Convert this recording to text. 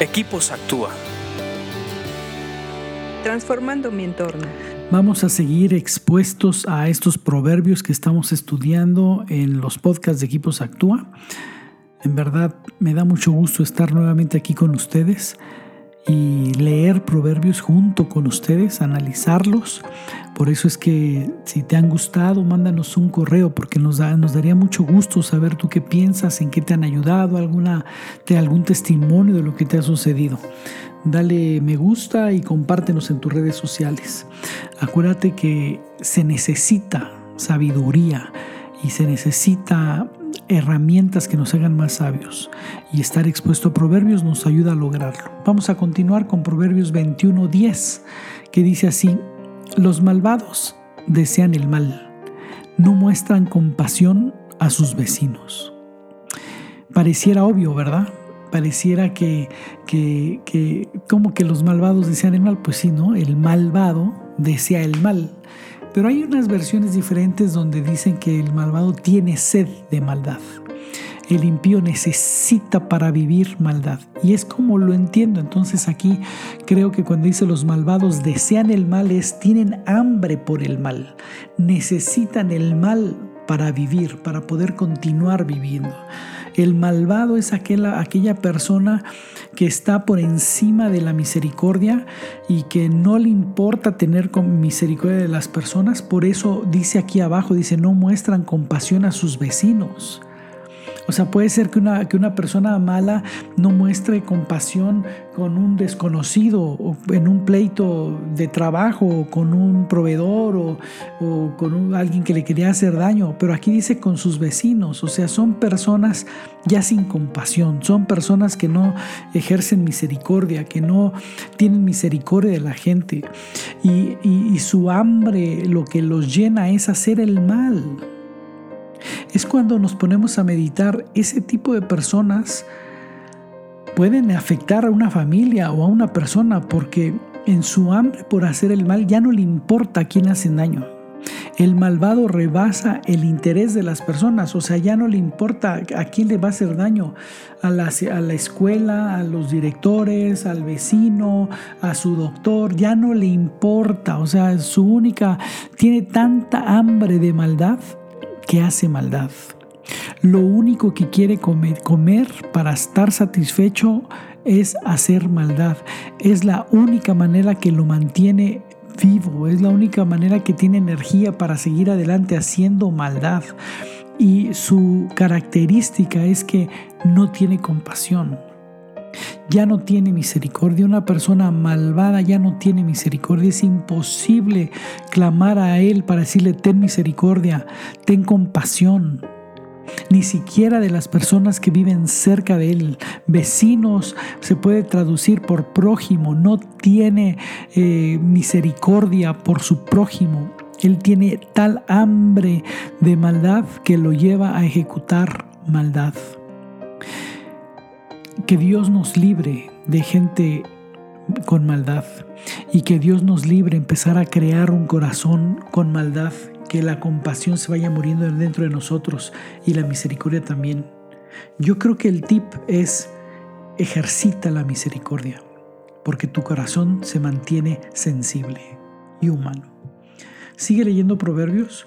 Equipos Actúa. Transformando mi entorno. Vamos a seguir expuestos a estos proverbios que estamos estudiando en los podcasts de Equipos Actúa. En verdad me da mucho gusto estar nuevamente aquí con ustedes y leer proverbios junto con ustedes, analizarlos. Por eso es que si te han gustado, mándanos un correo porque nos, da, nos daría mucho gusto saber tú qué piensas, en qué te han ayudado, alguna, de algún testimonio de lo que te ha sucedido. Dale me gusta y compártenos en tus redes sociales. Acuérdate que se necesita sabiduría y se necesita herramientas que nos hagan más sabios y estar expuesto a proverbios nos ayuda a lograrlo. Vamos a continuar con Proverbios 21:10 que dice así, los malvados desean el mal, no muestran compasión a sus vecinos. Pareciera obvio, ¿verdad? Pareciera que, que, que como que los malvados desean el mal, pues sí, ¿no? El malvado desea el mal. Pero hay unas versiones diferentes donde dicen que el malvado tiene sed de maldad. El impío necesita para vivir maldad. Y es como lo entiendo. Entonces aquí creo que cuando dice los malvados desean el mal es tienen hambre por el mal. Necesitan el mal para vivir, para poder continuar viviendo. El malvado es aquella, aquella persona que está por encima de la misericordia y que no le importa tener misericordia de las personas. Por eso dice aquí abajo, dice, no muestran compasión a sus vecinos. O sea, puede ser que una, que una persona mala no muestre compasión con un desconocido o en un pleito de trabajo o con un proveedor o, con alguien que le quería hacer daño, pero aquí dice con sus vecinos, o sea, son personas ya sin compasión, son personas que no ejercen misericordia, que no tienen misericordia de la gente. Y, y su hambre lo que los llena es hacer el mal es cuando nos ponemos a meditar, ese tipo de personas pueden afectar a una familia o a una persona porque en su hambre por hacer el mal ya no le importa a quién hacen daño. El malvado rebasa el interés de las personas, o sea, ya no le importa a quién le va a hacer daño, a la, a la, escuela, a los directores, al vecino, a su doctor, ya no le importa, o sea, su única, tiene tanta hambre de maldad que hace maldad. Lo único que quiere comer, comer para estar satisfecho es hacer maldad. Es la única manera que lo mantiene vivo, es la única manera que tiene energía para seguir adelante haciendo maldad. Y su característica es que no tiene compasión ya no tiene misericordia. Una persona malvada ya no tiene misericordia. Es imposible clamar a Él para decirle, ten misericordia, ten compasión. Ni siquiera de las personas que viven cerca de Él. Vecinos se puede traducir por prójimo. No tiene eh, misericordia por su prójimo. Él tiene tal hambre de maldad que lo lleva a ejecutar maldad. Que Dios nos libre de gente con maldad y que Dios nos libre empezar a crear un corazón con maldad, que la compasión se vaya muriendo dentro de nosotros y la misericordia también. Yo creo que el tip es ejercita la misericordia, porque tu corazón se mantiene sensible y humano. Sigue leyendo proverbios